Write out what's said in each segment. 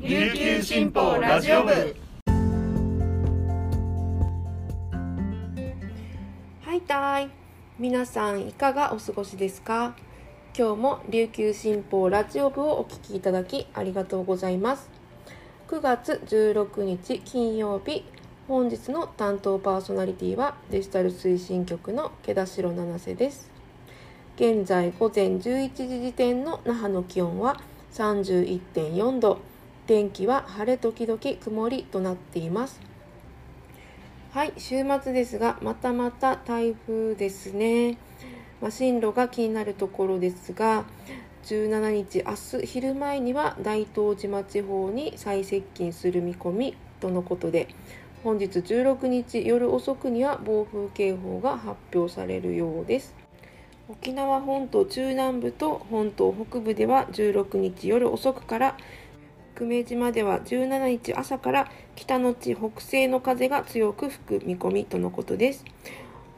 琉球新報ラジオ部。はいたい。皆さんいかがお過ごしですか？今日も琉球新報ラジオ部をお聞きいただきありがとうございます。9月16日金曜日本日の担当パーソナリティはデジタル推進局の毛田代七瀬です。現在午前11時時点の那覇の気温は31.4度。天気は晴れ時々曇りとなっています。はい週末ですがまたまた台風ですね、まあ、進路が気になるところですが17日明日昼前には大東島地方に最接近する見込みとのことで本日16日夜遅くには暴風警報が発表されるようです。沖縄本島中南部と本島北部では16日夜遅くから久米島では17日朝から北の地北西の風が強く吹く見込みとのことです。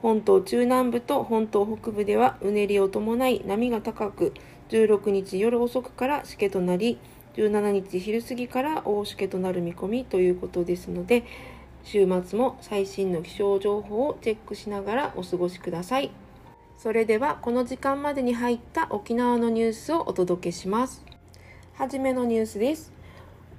本島中南部と本島北部ではうねりを伴い波が高く16日夜遅くからしけとなり17日昼過ぎから大しけとなる見込みということですので週末も最新の気象情報をチェックしながらお過ごしください。それではこの時間までに入った沖縄のニュースをお届けします。はじめのニュースです。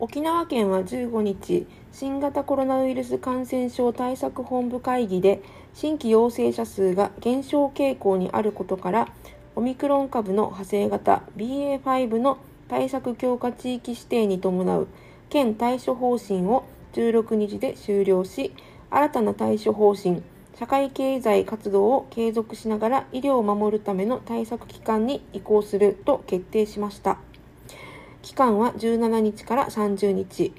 沖縄県は15日新型コロナウイルス感染症対策本部会議で新規陽性者数が減少傾向にあることからオミクロン株の派生型 BA.5 の対策強化地域指定に伴う県対処方針を16日で終了し新たな対処方針社会経済活動を継続しながら医療を守るための対策機関に移行すると決定しました。期間は17日から30日。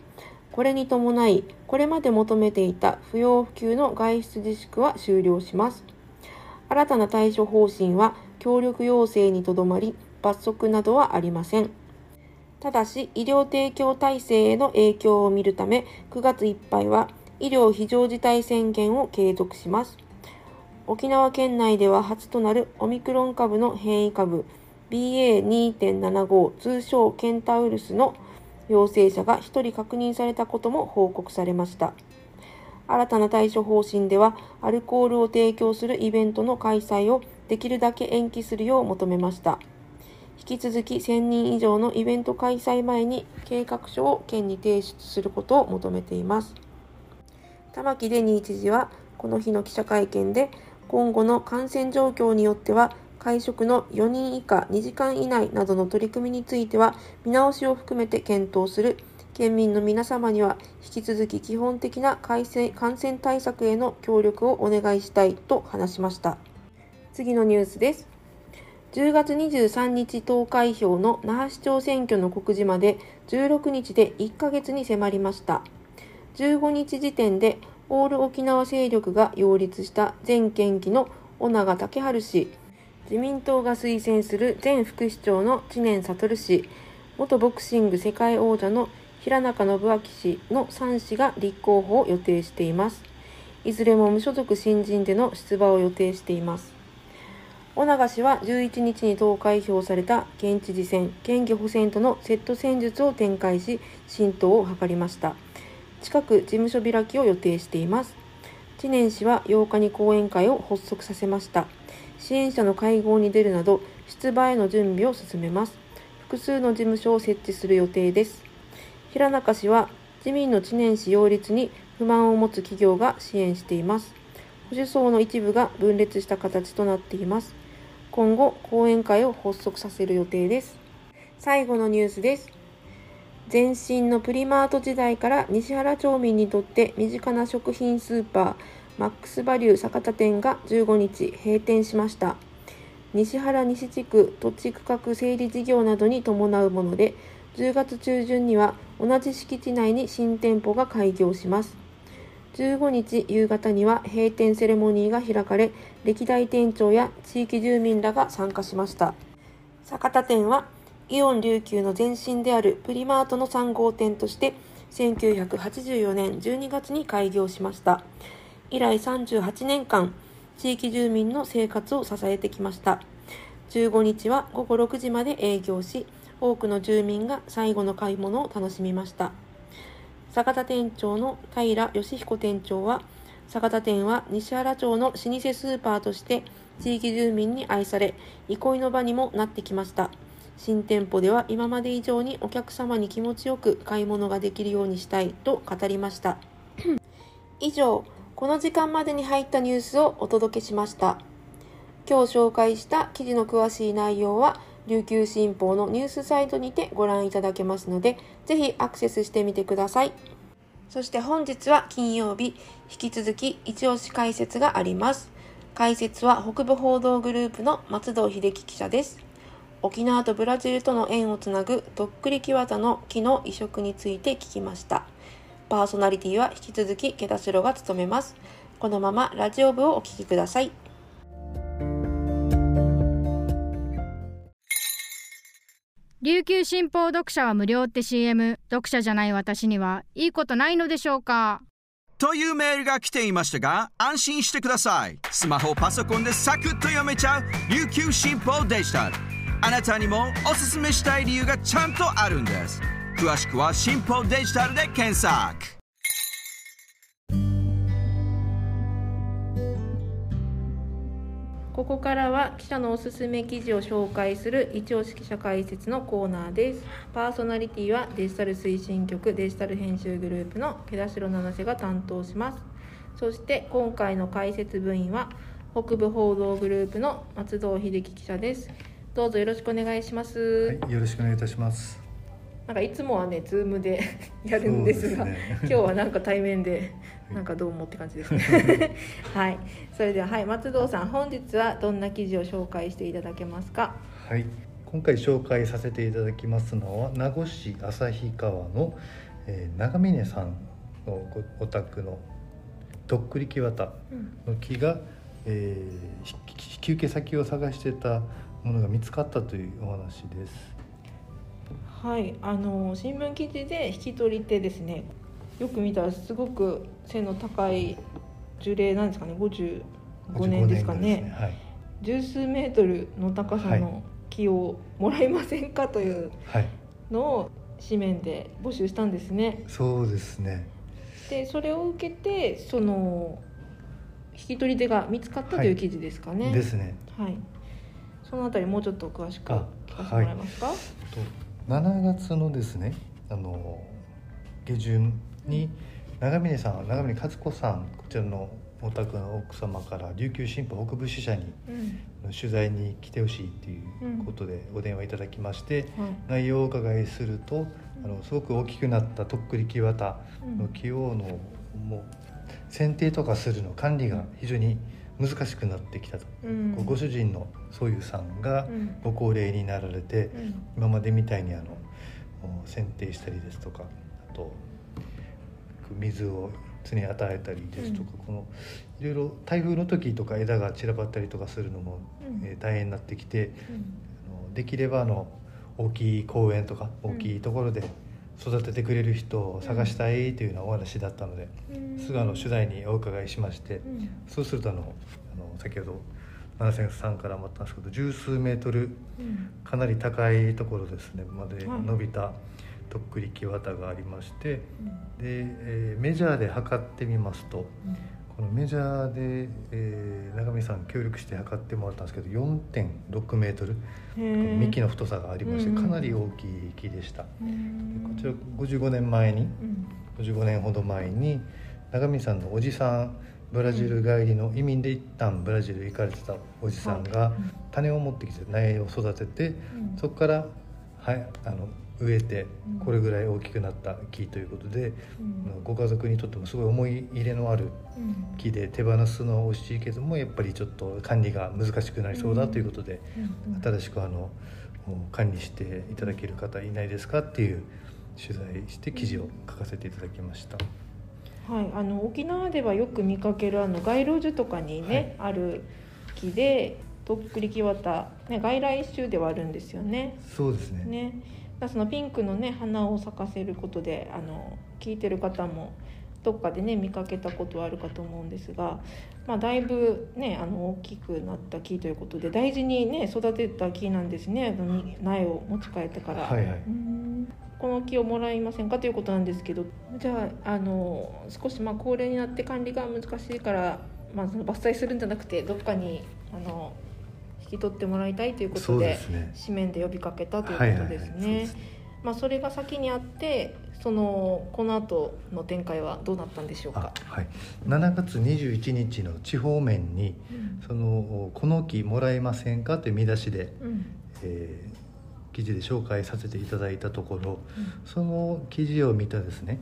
これに伴い、これまで求めていた不要不急の外出自粛は終了します。新たな対処方針は協力要請にとどまり、罰則などはありません。ただし、医療提供体制への影響を見るため、9月いっぱいは医療非常事態宣言を継続します。沖縄県内では初となるオミクロン株の変異株、BA.2.75 通称ケンタウルスの陽性者が1人確認されたことも報告されました。新たな対処方針では、アルコールを提供するイベントの開催をできるだけ延期するよう求めました。引き続き1000人以上のイベント開催前に計画書を県に提出することを求めています。玉城デニー知事はこの日の記者会見で今後の感染状況によっては会食の4人以下2時間以内などの取り組みについては見直しを含めて検討する。県民の皆様には引き続き基本的な感染対策への協力をお願いしたいと話しました。次のニュースです。10月23日投開票の那覇市長選挙の告示まで16日で1ヶ月に迫りました。15日時点でオール沖縄勢力が擁立した前県議の尾長武春氏。自民党が推薦する前副市長の知念悟氏、元ボクシング世界王者の平中信明氏の3氏が立候補を予定しています。いずれも無所属新人での出馬を予定しています。尾長氏は11日に投開票された県知事選、県議補選とのセット戦術を展開し、浸透を図りました。近く事務所開きを予定しています。知念氏は8日に講演会を発足させました。支援者の会合に出るなど出馬への準備を進めます。複数の事務所を設置する予定です。平中氏は自民の知念氏擁立に不満を持つ企業が支援しています。保守層の一部が分裂した形となっています。今後講演会を発足させる予定です。最後のニュースです。前身のプリマート時代から西原町民にとって身近な食品スーパーマックスバリュー酒田店が15日閉店しました。西原西地区土地区画整理事業などに伴うもので、10月中旬には同じ敷地内に新店舗が開業します。15日夕方には閉店セレモニーが開かれ、歴代店長や地域住民らが参加しました。酒田店はイオン琉球の前身であるプリマートの3号店として1984年12月に開業しました。以来38年間、地域住民の生活を支えてきました。15日は午後6時まで営業し、多くの住民が最後の買い物を楽しみました。坂田店長の平義彦店長は坂田店は西原町の老舗スーパーとして地域住民に愛され憩いの場にもなってきました。新店舗では今まで以上にお客様に気持ちよく買い物ができるようにしたいと語りました。以上この時間までに入ったニュースをお届けしました。今日紹介した記事の詳しい内容は琉球新報のニュースサイトにてご覧いただけますのでぜひアクセスしてみてください。そして本日は金曜日引き続き一押し解説があります。解説は北部報道グループの松戸秀樹記者です。沖縄とブラジルとの縁をつなぐとっくり木綿の木の移植について聞きました。パーソナリティは引き続き毛田代が務めます。このままラジオ部をお聞きください。琉球新報読者は無料って CM 読者じゃない私にはいいことないのでしょうか。というメールが来ていましたが安心してください。スマホパソコンでサクッと読めちゃう琉球新報デジタル。あなたにもおすすめしたい理由がちゃんとあるんです詳しくは新報デジタルで検索ここからは記者のおすすめ記事を紹介する一押し記者解説のコーナーです。パーソナリティはデジタル推進局デジタル編集グループの毛田代七瀬が担当します。そして今回の解説部員は北部報道グループの松戸秀樹記者です。どうぞよろしくお願いします。はい、よろしくお願いいたします。なんかいつもはね、ズームで やるんですが、ね今日はなんか対面で、なんかどうもって感じですね。はい、それでは、はい、松堂さん、本日はどんな記事を紹介していただけますか？はい、今回紹介させていただきますのは名護市旭川の、えー長峰さんのごお宅のとっくり木綿の木が、えーひ引き受け先を探してたものが見つかったというお話です。はい、あの新聞記事で引き取り手ですね。よく見たらすごく背の高い樹齢なんですかね、55年ですか55ね。年ですはい、十数メートルの高さの木をもらえませんかというはい、のを紙面で募集したんですね。そうですね。でそれを受けてその引き取り手が見つかったという記事ですかね。ですね。はい。そのあたりもうちょっと詳しくあ聞かせてもらえますか？と7月のですねあの下旬に長峰さん長峰和子さんこちらのお宅の奥様から琉球新報北部支社にうん。取材に来てほしいっていうことでお電話いただきまして、はい。内容をお伺いするとあのすごく大きくなったとっくり木綿の木をのもう剪定とかするの管理が非常に難しくなってきたと、うん。ご主人のそういうさんがうんご高齢になられて、うん。今までみたいにあのお剪定したりですとかあと水を常に与えたりですとか、このいろいろ台風の時とか枝が散らばったりとかするのも、うんえー大変になってきてうん。あのできればあの大きい公園とか大きいところで育ててくれる人を探したいというようなお話だったので、うんすぐあの取材にお伺いしまして、うん。そうするとあのあの先ほど七瀬さんからもあったんですけど十数メートルうん。かなり高いところですねまではい伸びたとっくり木綿がありまして、うん。で、えーメジャーで測ってみますとこのメジャーで、えー長見さん協力して測ってもらったんですけど4.6メートル。幹の太さがありましてかなり大きい木でした。うん。こちら55年前にうん。55年ほど前に長見さんのおじさんブラジル帰りの移民で一旦ブラジル行かれてたおじさんがはい種を持ってきて苗を育ててうんそこから、はい、あの植えてうんこれぐらい大きくなった木ということで、うんご家族にとってもすごい思い入れのあるうん。木で手放すのは惜しいけどもやっぱりちょっと管理が難しくなりそうだということで、うん。新しくあの管理していただける方いないですかっていう取材して記事を書かせていただきました。はい、あの沖縄ではよく見かけるあの街路樹とかにね、ある木でとっくり木綿、ね、外来種ではあるんですよね。そうですねね、そのピンクのね花を咲かせることであの聞いてる方もどっかでね見かけたことはあるかと思うんですが、まあ、だいぶねあの大きくなった木ということで大事にね育てた木なんですね。あの苗を持ち帰ってから。はいはい。うん。この木をもらいませんかということなんですけどじゃああの少しまあ高齢になって管理が難しいから、まあ、その伐採するんじゃなくてどっかにあの引き取ってもらいたいということでね。紙面で呼びかけたということですはいはいはい。そうでね。す。まあそれが先にあってそのこの後の展開はどうなったんでしょうあか。はい。7月21日の地方面にうん。そのこの木もらえませんかという見出しで、うん。えー記事で紹介させていただいたところその記事を見たですね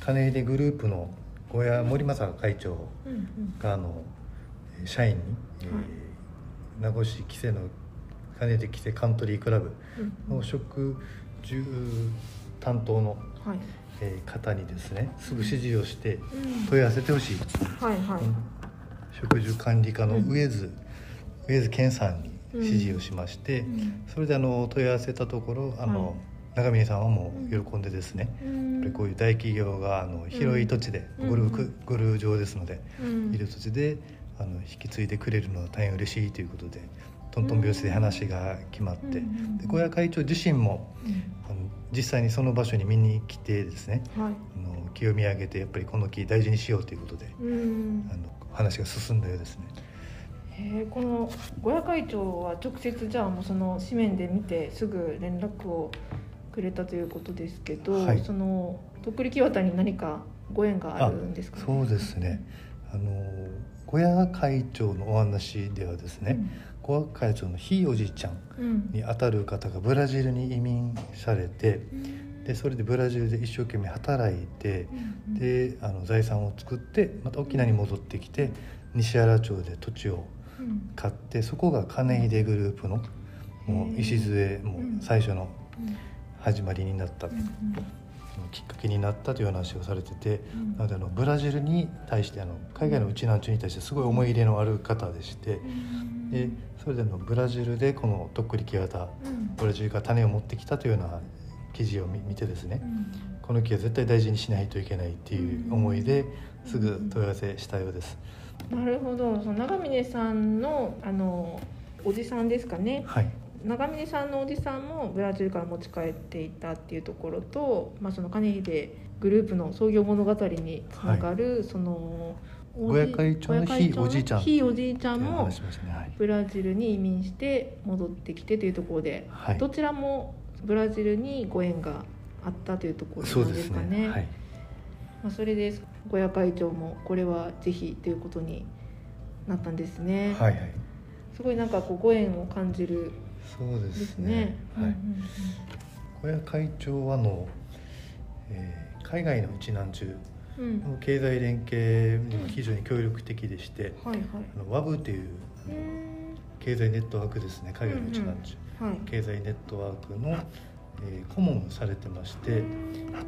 金出グループの小谷森正会長うんうん。があのえー社員に、えーはい名護市木瀬の金出木瀬カントリークラブうん。の食住担当の、はい。えー方にですねすぐ指示をしてうん。問い合わせてほしい、はいはい。食住管理課のうん。上津、上津健さんに指示をしまして、うん。それであの問い合わせたところあの、はい。長峰さんはもう喜んでですね、こういう大企業があの広い土地で、ゴルフ、うんゴルフ場ですので、うん。いる土地であの引き継いでくれるのは大変嬉しいということでトントン拍子で話が決まって、うんで小屋会長自身もあの実際にその場所に見に来てですねはい。あの木を見上げてやっぱりこの木大事にしようということでうん。あの話が進んだようですね。へえこの小屋会長は直接じゃあもうその紙面で見てすぐ連絡をくれたということですけど、はい。そのとっくり木渡に何かご縁があるんですか、そうですね。あの小屋会長のお話ではですね、小屋会長のひいおじいちゃんうん。にあたる方がブラジルに移民されてでそれでブラジルで一生懸命働いてうんであの財産を作ってまた沖縄に戻ってきて西原町で土地をうん。買ってそこが金秀グループのもう礎もう最初の始まりになった、きっかけになったという話をされてて、うん。なのであのブラジルに対してあの海外のうちなんちゅに対してすごい思い入れのある方でして、でそれであのブラジルでこのとっくり木型うん。ブラジルから種を持ってきたというような記事を見見てですね、この木は絶対大事にしないといけないっていう思いですぐ問い合わせしたようです。なるほど。その長峰さんのあのおじさんですかね。はい長峰さんのおじさんもブラジルから持ち帰っていたっていうところと、まあ、その金秀グループの創業物語につながる、そのおじ親会長のひいおじいちゃんひいおじいちゃんもブラジルに移民して戻ってきてというところで、はいどちらもブラジルにご縁があったというところなんですかね。はい。まあ、それで小屋会長もこれはぜひということになったんですね。はいはい。すごいなんかこうご縁を感じるそうでですすねね。。はい。うん小屋会長はあの、えー海外のうちなんちゅうん経済連携にも非常に協力的でして、はいはい。あの WAV という経済ネットワークですね。海外のうちなんちゅはい。経済ネットワークの、えー顧問をされてまして、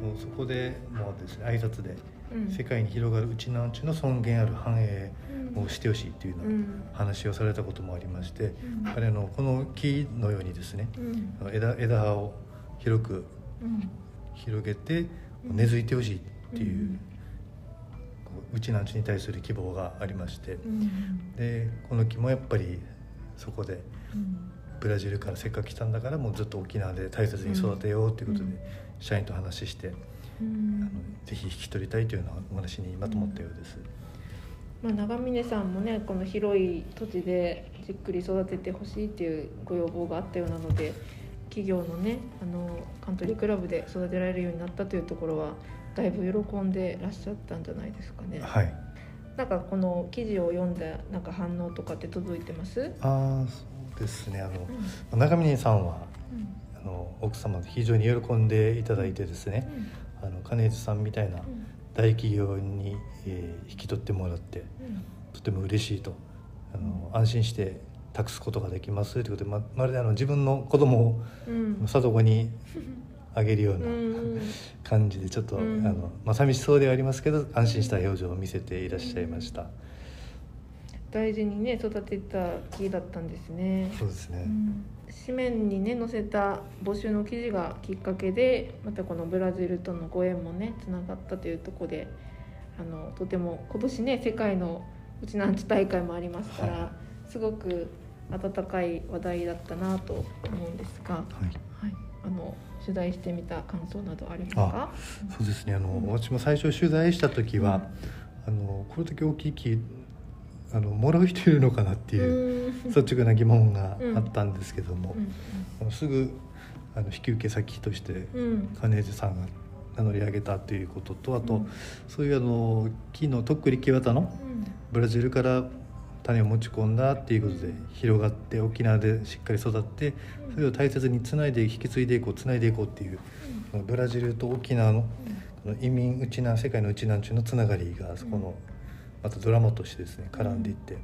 もうそこでもうですね挨拶でうん世界に広がるうちなんちゅの尊厳ある繁栄をしてほしいというよううなん。話をされたこともありまして、うん。やっぱりあのこの木のようにですね枝枝葉を広くうん。広げてうん。根付いてほしいっていう,、うん。こううちなんちに対する希望がありまして、うん。でこの木もやっぱりそこでうん。ブラジルからせっかく来たんだからもうずっと沖縄で大切に育てようということで、うん。社員と話して、うあのんぜひ引き取りたいというようなお話にまとまったようです。まあ、長峰さんもねこの広い土地でじっくり育ててほしいっていうご要望があったようなので企業のねあのカントリークラブで育てられるようになったというところはだいぶ喜んでらっしゃったんじゃないですかね。はい。なんかこの記事を読んだなんか反応とかって届いてます？ああそうですね。あの、うん。長峰さんはうん。あの奥様非常に喜んでいただいてですね、あの金津さんみたいなうん大企業に、えー引き取ってもらってうん。とても嬉しいと。あの安心して託すことができますということでままるであの自分の子供をうん。里子に あげるよううなん。感じでちょっと、うん。あのまあ、寂しそうではありますけど安心した表情を見せていらっしゃいました、大事にね育てた木だったんですね。そうですね、紙面にね載せた募集の記事がきっかけでまたこのブラジルとのご縁もねつながったというところであのとても今年ね世界のうちなんち大会もありますから、はすごく温かい話題だったなと思うんですが、はい。はい、あの取材してみた感想などありますか？そうですね。あの、私も最初取材した時は、あのこれだけ大きい木あのもらう人いるのかなっていううん。率直な疑問があったんですけども、うん。すぐあの引き受け先としてうん。金津さんが名乗り上げたということとあと、うん。そういうあの木のとっくり木綿のうん。ブラジルから種を持ち込んだっていうことで広がって沖縄でしっかり育ってそれを大切につないで引き継いでいこうつないでいこうっていうブラジルと沖縄の移民うち南世界のうち南中のつながりがそこのまたドラマとしてですね絡んでいって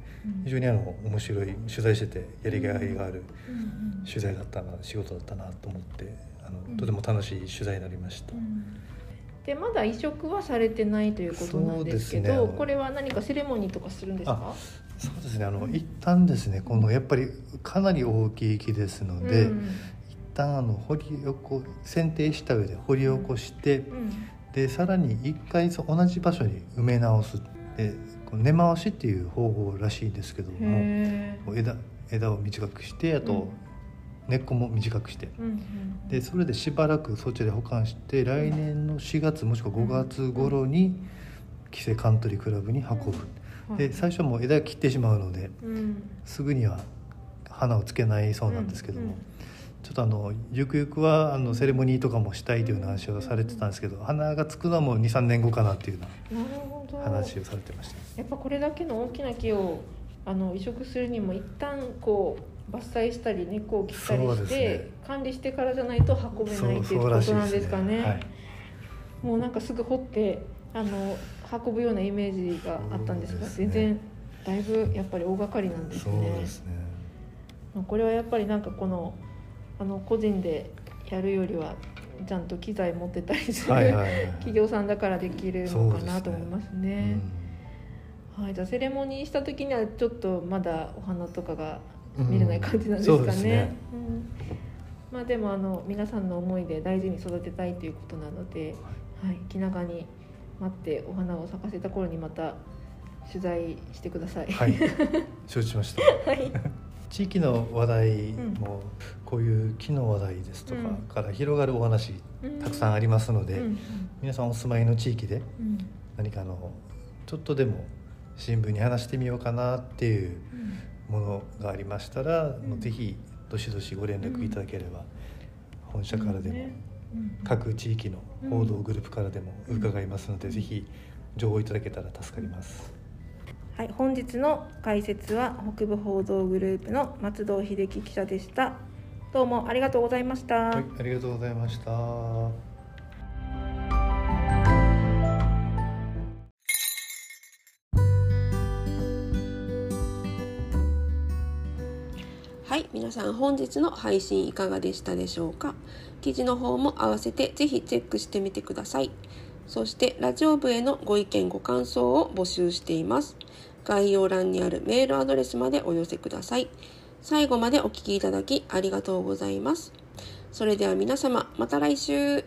非常にあの面白い取材しててやりがいがあるうん取材だったな仕事だったなと思ってあのとても楽しい取材になりました。でまだ移植はされてないということなんですけどね。これは何かセレモニーとかするんですか？そうですね。あの一旦ですねこのやっぱりかなり大きい木ですので、うん一旦あの掘り起こ剪定した上で掘り起こして、うん。でさらに一回そう同じ場所に埋め直すで根回しっていう方法らしいんですけども枝枝を短くしてあと、うん。根っこも短くして。ーうんうん。でそれでしばらくそっちで保管して来年の4月もしくは5月頃に木瀬カントリークラブに運ぶ、はい。で最初はもう枝切ってしまうのでうん。すぐには花をつけないそうなんですけども、うんちょっとあのゆくゆくはあのセレモニーとかもしたいという話をされてたんですけど花がつくのはもう23年後かなっていうような話をされてました。やっぱこれだけの大きな木をあの移植するにも一旦こう伐採したり根っこを切ったりして、ね管理してからじゃないと運べないっていうことなんですかね。はい、もうなんかすぐ掘ってあの運ぶようなイメージがあったんですがね全然だいぶやっぱり大掛かりなんですそうね。ですね。まあこれはやっぱりなんかこのあの個人でやるよりはちゃんと機材持ってたりする、はいはいはい 企業さんだからできるのかなと思いますうね。ん。はい、じゃあセレモニーした時にはちょっとまだお花とかが見れない感じなんですうん。かねそうですね。うん。まあでもあの皆さんの思いで大事に育てたいということなので、はい、気長に待ってお花を咲かせた頃にまた取材してください。はい、承知しました。はい、地域の話題うんもこういう木の話題ですとかうん。から広がるお話たくさんありますので、うん皆さんお住まいの地域でうん。何かあのちょっとでも新聞に話してみようかなっていうものがありましたら、あのぜひどしどしご連絡いただければ、本社からでも、各地域の報道グループからでも伺いますので、うん。ぜひ情報いただけたら助かります。はい、本日の解説は北部報道グループの松戸秀樹記者でした。どうもありがとうございました。はい、ありがとうございました。はい、皆さん本日の配信いかがでしたでしょうか？記事の方も合わせてぜひチェックしてみてください。そしてラジオ部へのご意見ご感想を募集しています。概要欄にあるメールアドレスまでお寄せください。最後までお聴きいただきありがとうございます。それでは皆様また来週